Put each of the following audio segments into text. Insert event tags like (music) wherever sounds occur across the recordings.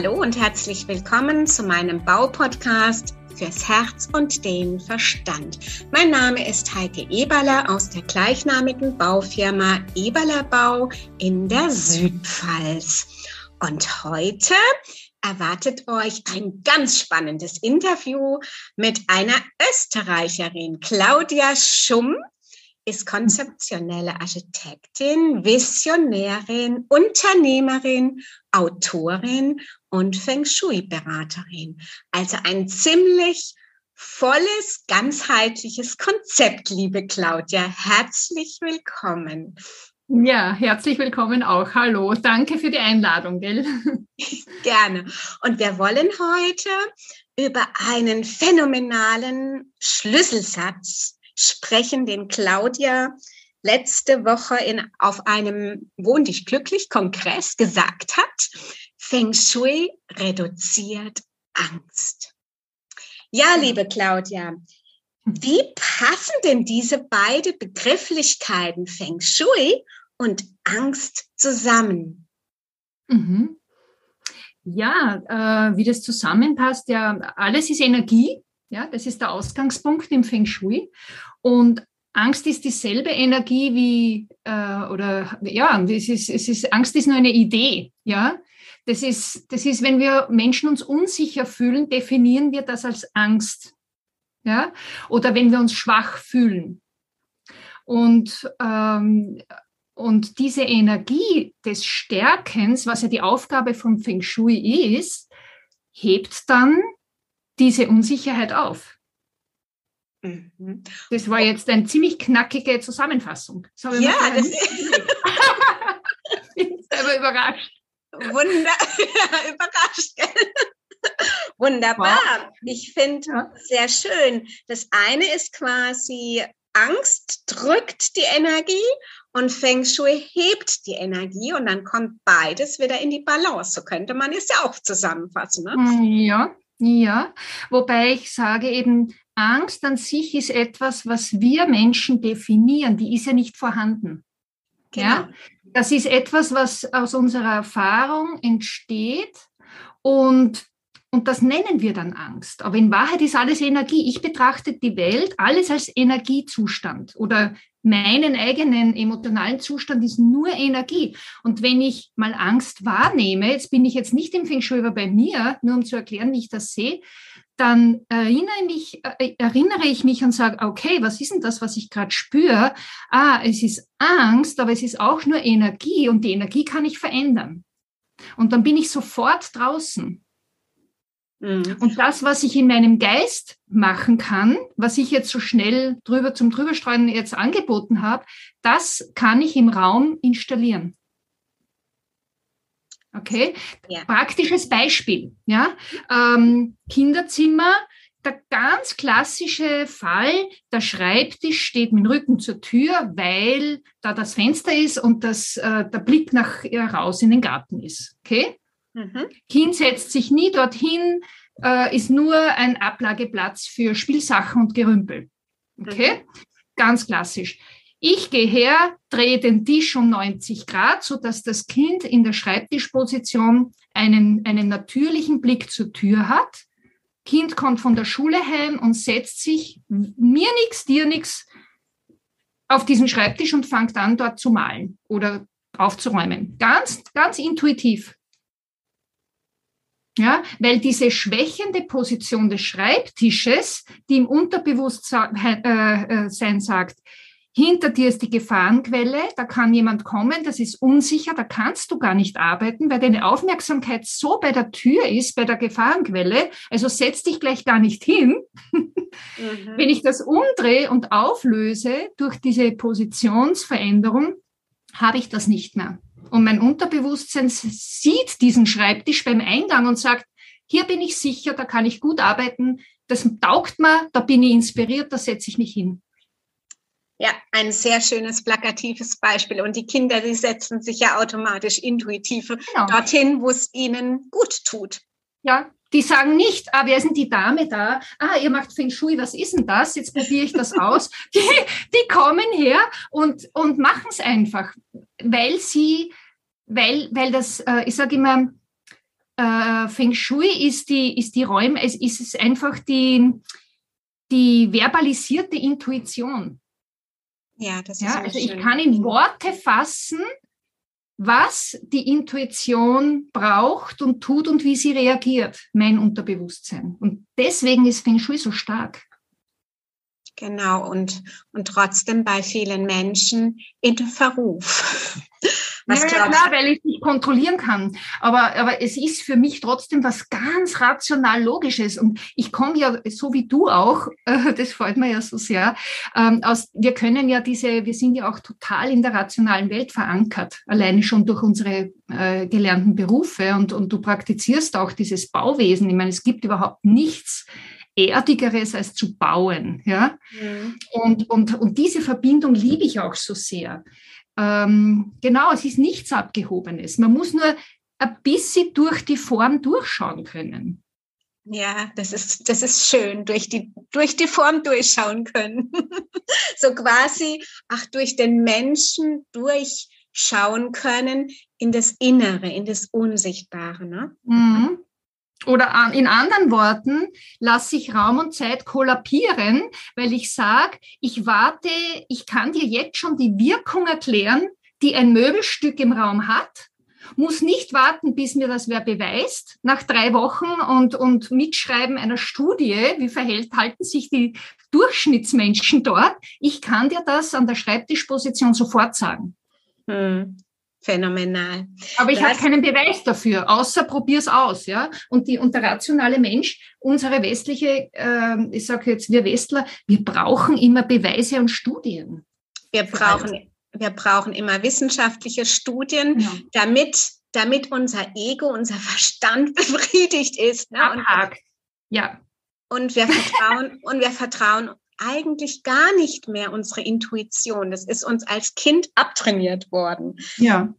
Hallo und herzlich willkommen zu meinem Baupodcast fürs Herz und den Verstand. Mein Name ist Heike Eberler aus der gleichnamigen Baufirma Eberler Bau in der Südpfalz. Und heute erwartet euch ein ganz spannendes Interview mit einer Österreicherin, Claudia Schumm ist konzeptionelle Architektin, Visionärin, Unternehmerin, Autorin und Feng Shui-Beraterin. Also ein ziemlich volles, ganzheitliches Konzept, liebe Claudia. Herzlich willkommen. Ja, herzlich willkommen auch. Hallo, danke für die Einladung, gell? (laughs) Gerne. Und wir wollen heute über einen phänomenalen Schlüsselsatz sprechen, den Claudia letzte Woche in, auf einem Wohn dich glücklich Kongress gesagt hat. Feng Shui reduziert Angst. Ja, liebe Claudia, wie passen denn diese beiden Begrifflichkeiten Feng Shui und Angst zusammen? Mhm. Ja, äh, wie das zusammenpasst, ja, alles ist Energie. Ja, das ist der Ausgangspunkt im Feng Shui. Und Angst ist dieselbe Energie wie, äh, oder ja, es ist, es ist, Angst ist nur eine Idee. Ja, das ist, das ist, wenn wir Menschen uns unsicher fühlen, definieren wir das als Angst. Ja, oder wenn wir uns schwach fühlen. Und, ähm, und diese Energie des Stärkens, was ja die Aufgabe vom Feng Shui ist, hebt dann diese Unsicherheit auf. Mhm. Das war jetzt eine ziemlich knackige Zusammenfassung. Das ja, das ist. ich bin selber überrascht. Wunder, (laughs) überrascht, gell? Wunderbar. Ich finde ja. sehr schön. Das eine ist quasi Angst drückt die Energie und Feng Shui hebt die Energie und dann kommt beides wieder in die Balance. So könnte man es ja auch zusammenfassen. Ne? Ja, ja. Wobei ich sage eben, Angst an sich ist etwas, was wir Menschen definieren, die ist ja nicht vorhanden. Genau. Ja? Das ist etwas, was aus unserer Erfahrung entsteht und, und das nennen wir dann Angst. Aber in Wahrheit ist alles Energie. Ich betrachte die Welt alles als Energiezustand oder meinen eigenen emotionalen Zustand ist nur Energie. Und wenn ich mal Angst wahrnehme, jetzt bin ich jetzt nicht im Feng Shui, bei mir, nur um zu erklären, wie ich das sehe, dann erinnere, mich, äh, erinnere ich mich und sage, okay, was ist denn das, was ich gerade spüre? Ah, es ist Angst, aber es ist auch nur Energie und die Energie kann ich verändern. Und dann bin ich sofort draußen. Mhm. Und das, was ich in meinem Geist machen kann, was ich jetzt so schnell drüber zum Drüberstreuen jetzt angeboten habe, das kann ich im Raum installieren. Okay, ja. praktisches Beispiel. Ja, ähm, Kinderzimmer. Der ganz klassische Fall, der Schreibtisch steht mit dem Rücken zur Tür, weil da das Fenster ist und das, äh, der Blick nach äh, raus in den Garten ist. Okay? Mhm. Kind setzt sich nie dorthin, äh, ist nur ein Ablageplatz für Spielsachen und Gerümpel. Okay? Mhm. Ganz klassisch. Ich gehe her, drehe den Tisch um 90 Grad, so dass das Kind in der Schreibtischposition einen, einen natürlichen Blick zur Tür hat. Kind kommt von der Schule heim und setzt sich, mir nichts, dir nichts, auf diesen Schreibtisch und fängt an, dort zu malen oder aufzuräumen. Ganz, ganz intuitiv. Ja, weil diese schwächende Position des Schreibtisches, die im Unterbewusstsein äh, äh, sagt, hinter dir ist die Gefahrenquelle, da kann jemand kommen, das ist unsicher, da kannst du gar nicht arbeiten, weil deine Aufmerksamkeit so bei der Tür ist, bei der Gefahrenquelle, also setz dich gleich gar nicht hin. Mhm. Wenn ich das umdrehe und auflöse durch diese Positionsveränderung, habe ich das nicht mehr. Und mein Unterbewusstsein sieht diesen Schreibtisch beim Eingang und sagt, hier bin ich sicher, da kann ich gut arbeiten, das taugt mir, da bin ich inspiriert, da setze ich mich hin. Ja, ein sehr schönes plakatives Beispiel. Und die Kinder, die setzen sich ja automatisch intuitiv genau. dorthin, wo es ihnen gut tut. Ja, die sagen nicht, ah, wer ist denn die Dame da? Ah, ihr macht Feng Shui, was ist denn das? Jetzt probiere ich das aus. (laughs) Die, die kommen her und, und machen es einfach, weil sie, weil, weil das, äh, ich sage immer, äh, Feng Shui ist die, ist die Räume, es ist es einfach die, die verbalisierte Intuition. Ja, das ist ja, also ich kann in Worte fassen, was die Intuition braucht und tut und wie sie reagiert, mein Unterbewusstsein. Und deswegen ist Feng Shui so stark. Genau, und, und trotzdem bei vielen Menschen in Verruf. (laughs) Was ja, ja, klar, weil ich nicht kontrollieren kann. Aber, aber es ist für mich trotzdem was ganz rational Logisches. Und ich komme ja, so wie du auch, (laughs) äh, das freut mir ja so sehr, ähm, aus, wir können ja diese, wir sind ja auch total in der rationalen Welt verankert, alleine schon durch unsere äh, gelernten Berufe. Und, und du praktizierst auch dieses Bauwesen. Ich meine, es gibt überhaupt nichts, Erdigeres als zu bauen. Ja? Mhm. Und, und, und diese Verbindung liebe ich auch so sehr. Ähm, genau, es ist nichts Abgehobenes. Man muss nur ein bisschen durch die Form durchschauen können. Ja, das ist, das ist schön, durch die, durch die Form durchschauen können. (laughs) so quasi, ach, durch den Menschen durchschauen können in das Innere, in das Unsichtbare. Ne? Mhm. Oder in anderen Worten, lasse ich Raum und Zeit kollabieren, weil ich sage, ich warte, ich kann dir jetzt schon die Wirkung erklären, die ein Möbelstück im Raum hat, muss nicht warten, bis mir das wer beweist, nach drei Wochen und, und Mitschreiben einer Studie, wie verhält, halten sich die Durchschnittsmenschen dort. Ich kann dir das an der Schreibtischposition sofort sagen. Hm phänomenal. Aber ich habe keinen Beweis dafür, außer probier's aus, ja. Und die und der rationale Mensch, unsere westliche, äh, ich sage jetzt wir Westler, wir brauchen immer Beweise und Studien. Wir brauchen, wir brauchen immer wissenschaftliche Studien, ja. damit damit unser Ego, unser Verstand (laughs) befriedigt ist. Ne? Und, ja. Und wir vertrauen und wir vertrauen eigentlich gar nicht mehr unsere Intuition. Das ist uns als Kind abtrainiert worden. Ja.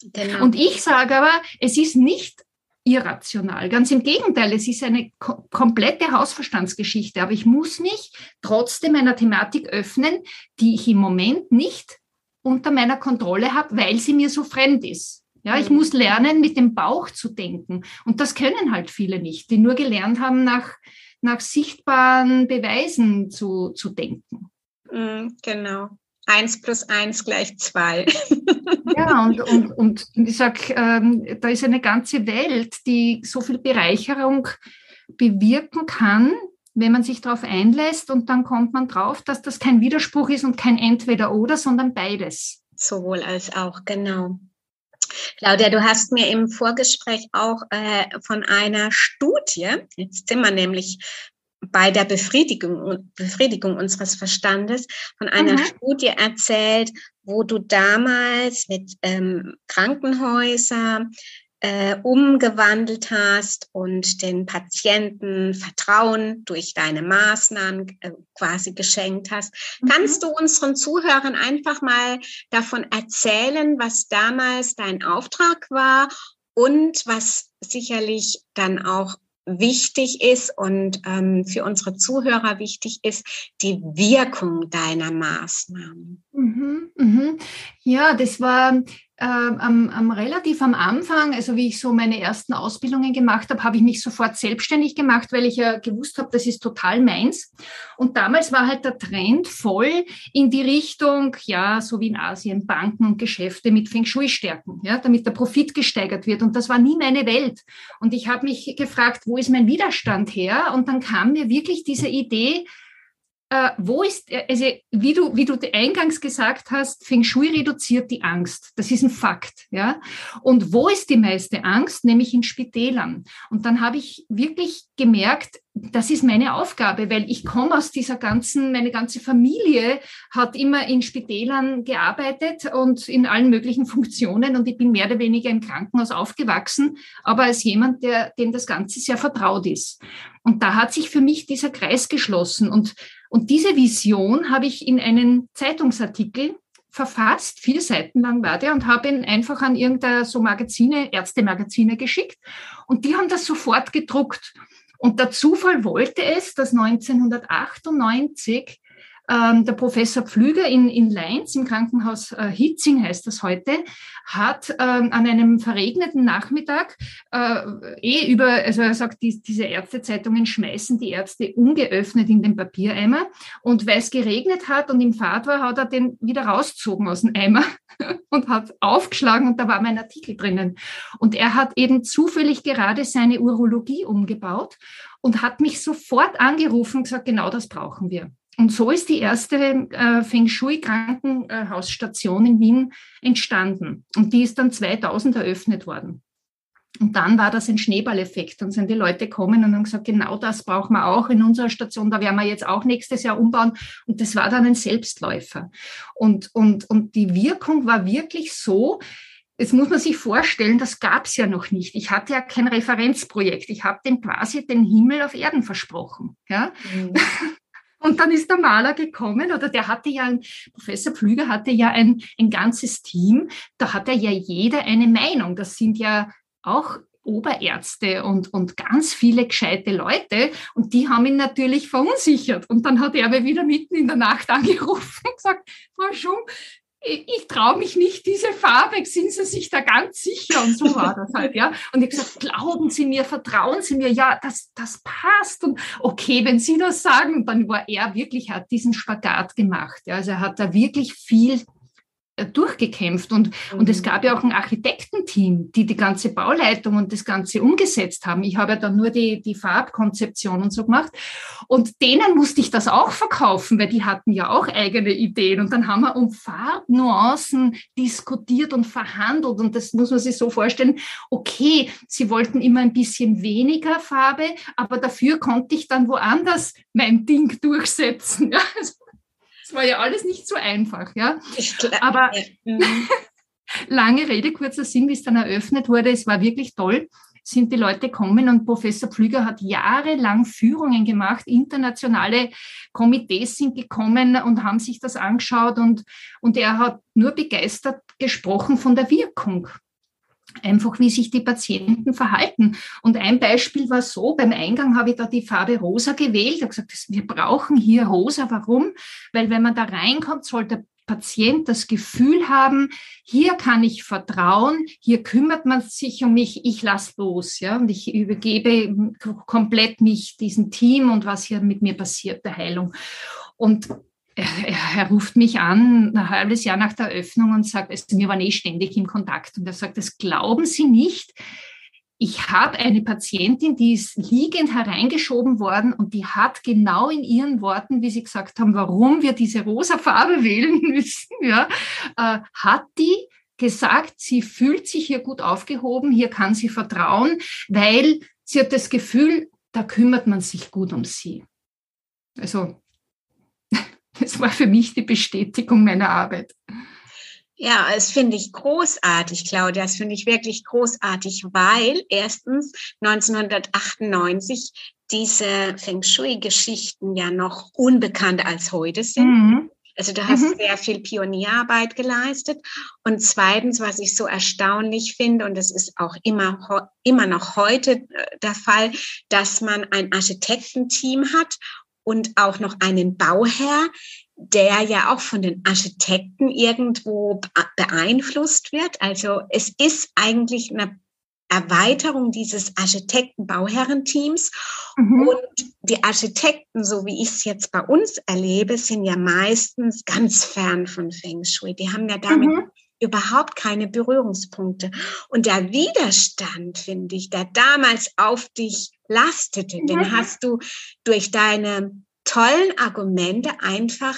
Genau. Und ich sage aber, es ist nicht irrational. Ganz im Gegenteil, es ist eine ko komplette Hausverstandsgeschichte. Aber ich muss mich trotzdem einer Thematik öffnen, die ich im Moment nicht unter meiner Kontrolle habe, weil sie mir so fremd ist. Ja, ich mhm. muss lernen, mit dem Bauch zu denken. Und das können halt viele nicht, die nur gelernt haben, nach nach sichtbaren Beweisen zu, zu denken. Mm, genau. Eins plus eins gleich zwei. (laughs) Ja, und, und, und ich sage, ähm, da ist eine ganze Welt, die so viel Bereicherung bewirken kann, wenn man sich darauf einlässt und dann kommt man drauf, dass das kein Widerspruch ist und kein Entweder-Oder, sondern beides. Sowohl als auch, genau. Claudia, du hast mir im Vorgespräch auch äh, von einer Studie, jetzt sind wir nämlich bei der Befriedigung, Befriedigung unseres Verstandes, von einer mhm. Studie erzählt, wo du damals mit ähm, Krankenhäusern äh, umgewandelt hast und den Patienten Vertrauen durch deine Maßnahmen äh, quasi geschenkt hast. Mhm. Kannst du unseren Zuhörern einfach mal davon erzählen, was damals dein Auftrag war und was sicherlich dann auch wichtig ist und ähm, für unsere Zuhörer wichtig ist, die Wirkung deiner Maßnahmen. Mhm, mhm. Ja, das war ähm, am, am, relativ am Anfang, also wie ich so meine ersten Ausbildungen gemacht habe, habe ich mich sofort selbstständig gemacht, weil ich ja gewusst habe, das ist total meins. Und damals war halt der Trend voll in die Richtung, ja, so wie in Asien, Banken und Geschäfte mit Feng Shui stärken, ja, damit der Profit gesteigert wird. Und das war nie meine Welt. Und ich habe mich gefragt, wo ist mein Widerstand her? Und dann kam mir wirklich diese Idee, äh, wo ist, äh, also wie du, wie du eingangs gesagt hast, Feng Shui reduziert die Angst. Das ist ein Fakt, ja. Und wo ist die meiste Angst? Nämlich in Spitälern. Und dann habe ich wirklich gemerkt, das ist meine Aufgabe, weil ich komme aus dieser ganzen, meine ganze Familie hat immer in Spitälern gearbeitet und in allen möglichen Funktionen und ich bin mehr oder weniger im Krankenhaus aufgewachsen, aber als jemand, der, dem das Ganze sehr vertraut ist. Und da hat sich für mich dieser Kreis geschlossen und und diese Vision habe ich in einen Zeitungsartikel verfasst, vier Seiten lang war der, und habe ihn einfach an irgendeine so Magazine, Ärztemagazine geschickt. Und die haben das sofort gedruckt. Und der Zufall wollte es, dass 1998 ähm, der Professor Pflüger in, in Leins im Krankenhaus äh, Hitzing heißt das heute, hat ähm, an einem verregneten Nachmittag äh, eh über, also er sagt, die, diese Ärztezeitungen schmeißen die Ärzte ungeöffnet in den Papiereimer und weil es geregnet hat und im Fahrt war, hat er den wieder rausgezogen aus dem Eimer (laughs) und hat aufgeschlagen und da war mein Artikel drinnen. Und er hat eben zufällig gerade seine Urologie umgebaut und hat mich sofort angerufen und gesagt, genau das brauchen wir. Und so ist die erste äh, Feng Shui Krankenhausstation in Wien entstanden. Und die ist dann 2000 eröffnet worden. Und dann war das ein Schneeballeffekt. Dann sind die Leute gekommen und haben gesagt, genau das brauchen wir auch in unserer Station. Da werden wir jetzt auch nächstes Jahr umbauen. Und das war dann ein Selbstläufer. Und, und, und die Wirkung war wirklich so, Jetzt muss man sich vorstellen, das gab es ja noch nicht. Ich hatte ja kein Referenzprojekt. Ich habe dem quasi den Himmel auf Erden versprochen. Ja? Mhm. Und dann ist der Maler gekommen, oder der hatte ja, Professor Pflüger hatte ja ein, ein ganzes Team, da hat er ja jeder eine Meinung. Das sind ja auch Oberärzte und, und ganz viele gescheite Leute und die haben ihn natürlich verunsichert. Und dann hat er aber wieder mitten in der Nacht (laughs) angerufen und gesagt, Frau Schum, ich traue mich nicht, diese Farbe, sind Sie sich da ganz sicher? Und so war das halt, ja. Und ich gesagt, glauben Sie mir, vertrauen Sie mir, ja, das, das passt. Und okay, wenn Sie das sagen, dann war er wirklich, hat diesen Spagat gemacht. Ja. Also er hat da wirklich viel äh, durchgekämpft und, mhm. und es mhm. gab ja auch ein Architektenteam, die die ganze Bauleitung und das Ganze umgesetzt haben. Ich habe ja dann nur die, die Farbkonzeption und so gemacht und denen musste ich das auch verkaufen, weil die hatten ja auch eigene Ideen und dann haben wir um Farbnuancen diskutiert und verhandelt und das muss man sich so vorstellen, okay, sie wollten immer ein bisschen weniger Farbe, aber dafür konnte ich dann woanders mein Ding durchsetzen. (laughs) Ja, also es war ja alles nicht so einfach, ja. Aber mhm. (laughs) lange Rede, kurzer Sinn, wie es dann eröffnet wurde, es war wirklich toll sind die Leute kommen und Professor Pflüger hat jahrelang Führungen gemacht. Internationale Komitees sind gekommen und haben sich das angeschaut und, und er hat nur begeistert gesprochen von der Wirkung einfach wie sich die Patienten verhalten. Und ein Beispiel war so, beim Eingang habe ich da die Farbe rosa gewählt. Ich habe gesagt, wir brauchen hier rosa. Warum? Weil wenn man da reinkommt, soll der Patient das Gefühl haben, hier kann ich vertrauen, hier kümmert man sich um mich, ich lasse los, ja, und ich übergebe komplett mich diesem Team und was hier mit mir passiert, der Heilung. Und er, er, ruft mich an, ein halbes Jahr nach der Öffnung und sagt, also wir waren eh ständig im Kontakt. Und er sagt, das glauben Sie nicht. Ich habe eine Patientin, die ist liegend hereingeschoben worden und die hat genau in ihren Worten, wie Sie gesagt haben, warum wir diese rosa Farbe (laughs) wählen müssen, ja, äh, hat die gesagt, sie fühlt sich hier gut aufgehoben, hier kann sie vertrauen, weil sie hat das Gefühl, da kümmert man sich gut um sie. Also das war für mich die Bestätigung meiner Arbeit. Ja, das finde ich großartig, Claudia. Das finde ich wirklich großartig, weil erstens 1998 diese Feng Shui-Geschichten ja noch unbekannt als heute sind. Mhm. Also du hast mhm. sehr viel Pionierarbeit geleistet. Und zweitens, was ich so erstaunlich finde, und das ist auch immer, immer noch heute äh, der Fall, dass man ein Architektenteam hat und auch noch einen Bauherr, der ja auch von den Architekten irgendwo beeinflusst wird. Also es ist eigentlich eine Erweiterung dieses Architekten-Bauherrenteams. Mhm. Und die Architekten, so wie ich es jetzt bei uns erlebe, sind ja meistens ganz fern von Feng Shui. Die haben ja damit mhm. überhaupt keine Berührungspunkte. Und der Widerstand, finde ich, der damals auf dich lastete, mhm. den hast du durch deine tollen Argumente einfach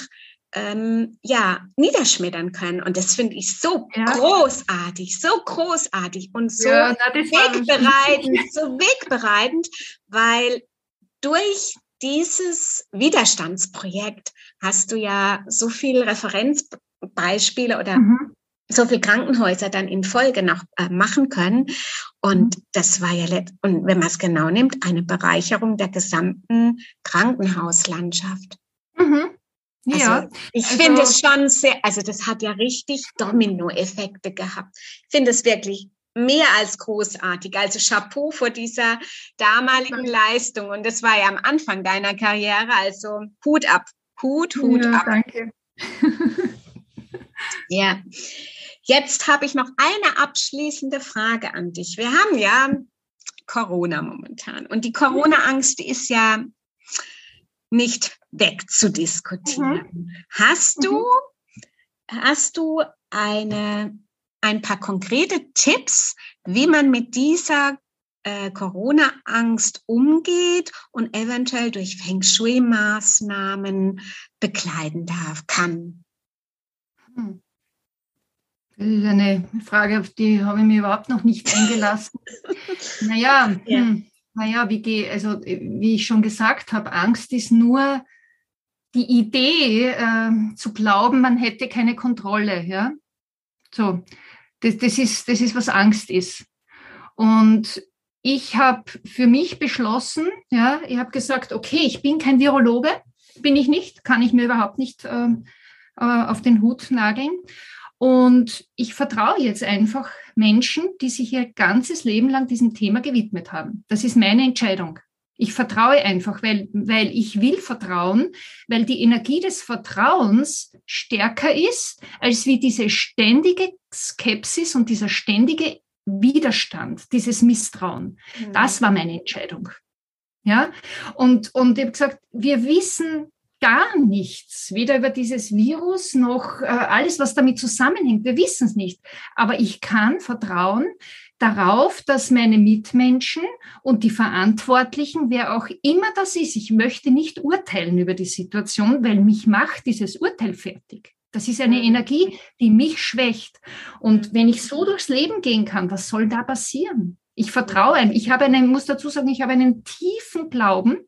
ähm, ja, niederschmettern können. Und das finde ich so ja. großartig, so großartig und so ja, wegbereitend, (laughs) so wegbereitend, weil durch dieses Widerstandsprojekt hast du ja so viele Referenzbeispiele oder mhm so viele Krankenhäuser dann in Folge noch äh, machen können. Und mhm. das war ja, und wenn man es genau nimmt, eine Bereicherung der gesamten Krankenhauslandschaft. Mhm. Ja, also, ich also, finde es schon sehr, also das hat ja richtig Dominoeffekte gehabt. Ich finde es wirklich mehr als großartig. Also Chapeau vor dieser damaligen Leistung. Und das war ja am Anfang deiner Karriere, also Hut ab. Hut, Hut ja, ab. Danke. (laughs) ja. Jetzt habe ich noch eine abschließende Frage an dich. Wir haben ja Corona momentan und die Corona-Angst, ist ja nicht wegzudiskutieren. Mhm. Hast du, mhm. hast du eine, ein paar konkrete Tipps, wie man mit dieser äh, Corona-Angst umgeht und eventuell durch Feng Shui-Maßnahmen bekleiden darf, kann? Hm. Das ist eine Frage, auf die habe ich mir überhaupt noch nicht eingelassen. (laughs) naja, ja. hm, naja, wie, also, wie ich schon gesagt habe, Angst ist nur die Idee äh, zu glauben, man hätte keine Kontrolle. Ja? So, das, das, ist, das ist, was Angst ist. Und ich habe für mich beschlossen, ja, ich habe gesagt, okay, ich bin kein Virologe, bin ich nicht, kann ich mir überhaupt nicht äh, äh auf den Hut nageln. Und ich vertraue jetzt einfach Menschen, die sich ihr ganzes Leben lang diesem Thema gewidmet haben. Das ist meine Entscheidung. Ich vertraue einfach, weil, weil ich will vertrauen, weil die Energie des Vertrauens stärker ist als wie diese ständige Skepsis und dieser ständige Widerstand, dieses Misstrauen. Mhm. Das war meine Entscheidung. Ja, und, und ich habe gesagt, wir wissen gar nichts, weder über dieses Virus noch äh, alles, was damit zusammenhängt. Wir wissen es nicht. Aber ich kann vertrauen darauf, dass meine Mitmenschen und die Verantwortlichen, wer auch immer das ist, ich möchte nicht urteilen über die Situation, weil mich macht dieses Urteil fertig. Das ist eine Energie, die mich schwächt. Und wenn ich so durchs Leben gehen kann, was soll da passieren? Ich vertraue, ich habe einen, muss dazu sagen, ich habe einen tiefen Glauben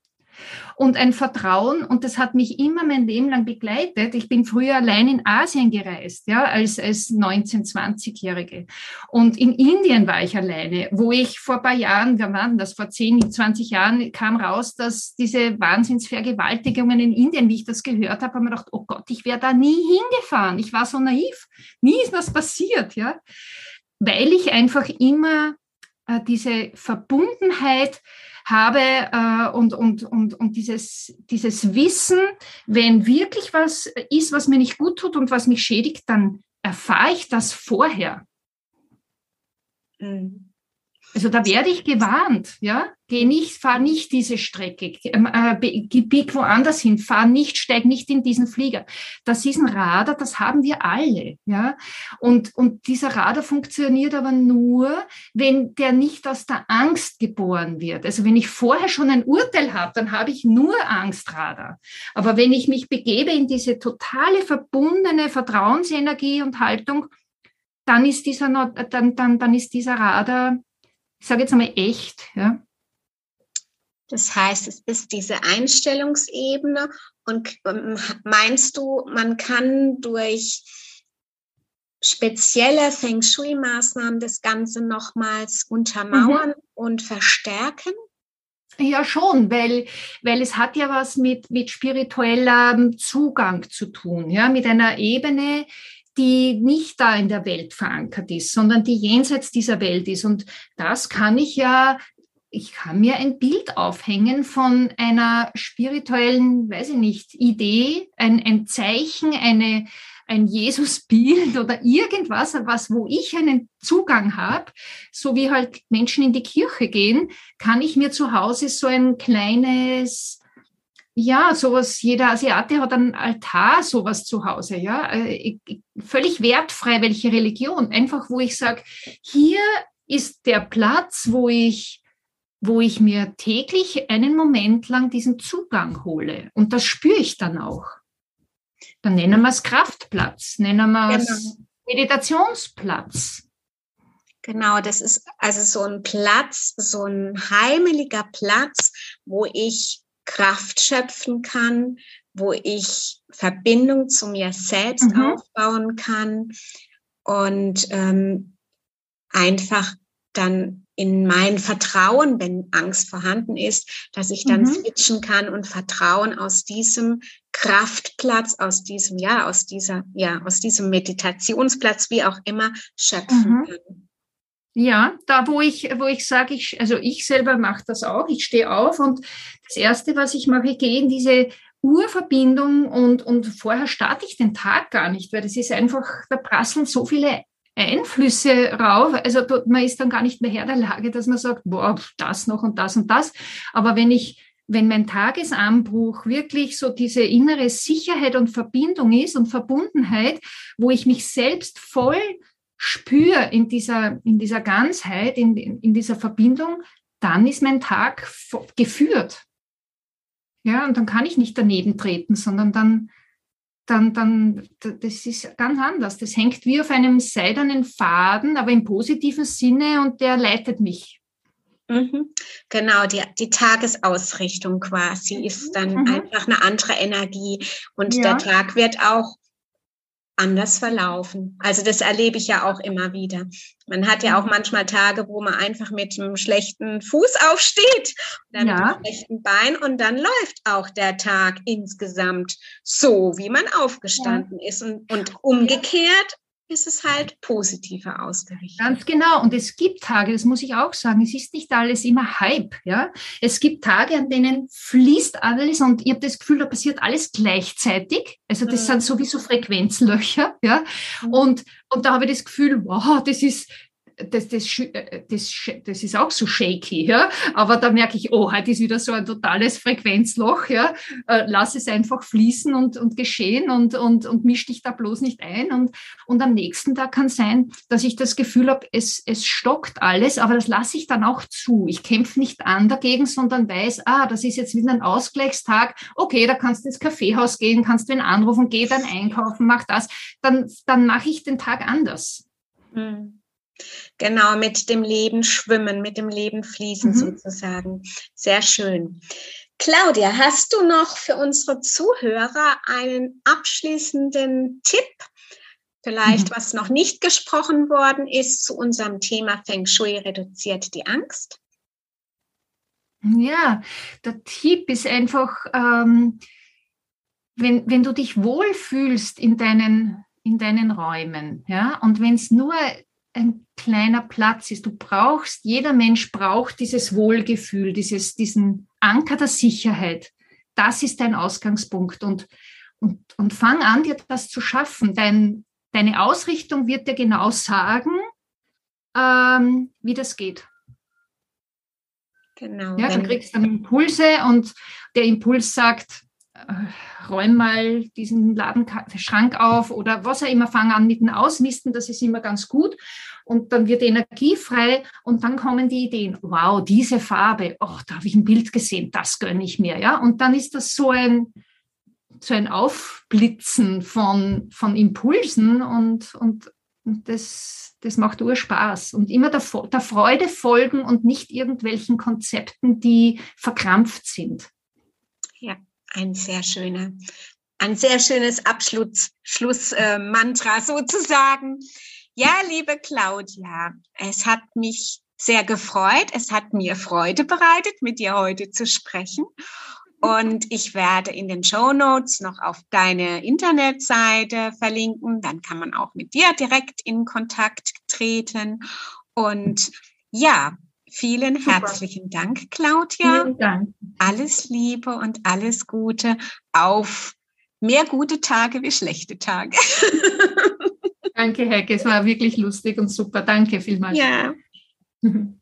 und ein Vertrauen und das hat mich immer mein Leben lang begleitet. Ich bin früher allein in Asien gereist, ja, als, als 19-, 20-Jährige. Und in Indien war ich alleine, wo ich vor ein paar Jahren, wir waren das, vor 10, 20 Jahren kam raus, dass diese Wahnsinnsvergewaltigungen in Indien, wie ich das gehört habe, habe mir gedacht, oh Gott, ich wäre da nie hingefahren. Ich war so naiv. Nie ist was passiert, ja. Weil ich einfach immer äh, diese Verbundenheit habe äh, und, und, und, und dieses, dieses Wissen, wenn wirklich was ist, was mir nicht gut tut und was mich schädigt, dann erfahre ich das vorher. Mhm. Also da werde ich gewarnt, ja. Geh nicht, fahr nicht diese Strecke, ähm, äh, bieg woanders hin, fahr nicht, steig nicht in diesen Flieger. Das ist ein Radar, das haben wir alle, ja. Und, und dieser Radar funktioniert aber nur, wenn der nicht aus der Angst geboren wird. Also wenn ich vorher schon ein Urteil habe, dann habe ich nur Angstradar. Aber wenn ich mich begebe in diese totale verbundene Vertrauensenergie und Haltung, dann ist dieser, dann, dann, dann ist dieser Radar ich sage jetzt einmal echt. Ja? Das heißt, es ist diese Einstellungsebene und ähm, meinst du, man kann durch spezielle Feng Shui-Maßnahmen das Ganze nochmals untermauern mhm. und verstärken? Ja, schon, weil, weil es hat ja was mit, mit spirituellem Zugang zu tun, ja, mit einer Ebene, die nicht da in der Welt verankert ist, sondern die jenseits dieser Welt ist. Und das kann ich ja, ich kann mir ein Bild aufhängen von einer spirituellen, weiß ich nicht, Idee, ein, ein Zeichen, eine, ein Jesusbild oder irgendwas, was, wo ich einen Zugang habe, so wie halt Menschen in die Kirche gehen, kann ich mir zu Hause so ein kleines ja, sowas, jeder Asiate hat einen Altar, sowas zu Hause, ja. Äh, völlig wertfrei, welche Religion. Einfach, wo ich sage, hier ist der Platz, wo ich, wo ich mir täglich einen Moment lang diesen Zugang hole. Und das spüre ich dann auch. Dann nennen wir es Kraftplatz, nennen wir es genau. Meditationsplatz. Genau, das ist also so ein Platz, so ein heimeliger Platz, wo ich Kraft schöpfen kann, wo ich Verbindung zu mir selbst mhm. aufbauen kann und ähm, einfach dann in mein Vertrauen, wenn Angst vorhanden ist, dass ich dann mhm. switchen kann und Vertrauen aus diesem Kraftplatz, aus diesem, ja, aus dieser, ja, aus diesem Meditationsplatz, wie auch immer, schöpfen mhm. kann. Ja, da wo ich, wo ich sage, ich, also ich selber mache das auch, ich stehe auf und das Erste, was ich mache, ich gehe in diese Urverbindung und, und vorher starte ich den Tag gar nicht, weil das ist einfach, da prasseln so viele Einflüsse rauf. Also man ist dann gar nicht mehr Herr der Lage, dass man sagt, boah, das noch und das und das. Aber wenn ich, wenn mein Tagesanbruch wirklich so diese innere Sicherheit und Verbindung ist und Verbundenheit, wo ich mich selbst voll spüre in dieser, in dieser Ganzheit, in, in dieser Verbindung, dann ist mein Tag geführt. Ja, und dann kann ich nicht daneben treten, sondern dann, dann, dann, das ist ganz anders. Das hängt wie auf einem seidenen Faden, aber im positiven Sinne und der leitet mich. Mhm. Genau, die, die Tagesausrichtung quasi ist dann mhm. einfach eine andere Energie und ja. der Tag wird auch anders verlaufen. Also das erlebe ich ja auch immer wieder. Man hat ja auch mhm. manchmal Tage, wo man einfach mit einem schlechten Fuß aufsteht oder ja. mit einem schlechten Bein und dann läuft auch der Tag insgesamt so, wie man aufgestanden ja. ist. Und, und umgekehrt ist es halt positiver ausgerichtet. Ganz genau. Und es gibt Tage, das muss ich auch sagen, es ist nicht alles immer Hype. Ja? Es gibt Tage, an denen fließt alles und ihr habt das Gefühl, da passiert alles gleichzeitig. Also das mhm. sind sowieso Frequenzlöcher. Ja? Mhm. Und, und da habe ich das Gefühl, wow, das ist, das, das, äh, das, das ist auch so shaky, ja. Aber da merke ich, oh, heute ist wieder so ein totales Frequenzloch, ja. Äh, lass es einfach fließen und, und geschehen und, und, und misch dich da bloß nicht ein. Und, und am nächsten Tag kann sein, dass ich das Gefühl habe, es, es stockt alles, aber das lasse ich dann auch zu. Ich kämpfe nicht an dagegen, sondern weiß, ah, das ist jetzt wieder ein Ausgleichstag. Okay, da kannst du ins Kaffeehaus gehen, kannst du ihn anrufen, geh dann einkaufen, mach das. Dann, dann mache ich den Tag anders. Mhm. Genau, mit dem Leben schwimmen, mit dem Leben fließen mhm. sozusagen. Sehr schön. Claudia, hast du noch für unsere Zuhörer einen abschließenden Tipp? Vielleicht, mhm. was noch nicht gesprochen worden ist zu unserem Thema Feng Shui reduziert die Angst? Ja, der Tipp ist einfach, ähm, wenn, wenn du dich wohlfühlst in deinen, in deinen Räumen, ja, und wenn es nur ein kleiner Platz ist. Du brauchst, jeder Mensch braucht dieses Wohlgefühl, dieses, diesen Anker der Sicherheit. Das ist dein Ausgangspunkt und, und, und fang an, dir das zu schaffen. Dein, deine Ausrichtung wird dir genau sagen, ähm, wie das geht. Genau. Ja, dann kriegst du dann Impulse und der Impuls sagt, räum mal diesen Ladenschrank auf oder was auch immer, fang an mit dem Ausmisten, das ist immer ganz gut. Und dann wird Energie frei und dann kommen die Ideen, wow, diese Farbe, oh, da habe ich ein Bild gesehen, das gönne ich mir, ja. Und dann ist das so ein, so ein Aufblitzen von, von Impulsen und, und, und das, das macht Urspaß. Und immer der, der Freude folgen und nicht irgendwelchen Konzepten, die verkrampft sind. Ja, ein sehr schöner, ein sehr schönes Abschlussmantra äh, sozusagen. Ja, liebe Claudia, es hat mich sehr gefreut. Es hat mir Freude bereitet, mit dir heute zu sprechen. Und ich werde in den Show Notes noch auf deine Internetseite verlinken. Dann kann man auch mit dir direkt in Kontakt treten. Und ja, Vielen Super. herzlichen Dank, Claudia. Vielen Dank. Alles Liebe und alles Gute auf mehr gute Tage wie schlechte Tage. Danke, Heike. Es war wirklich lustig und super. Danke vielmals. Ja. (laughs)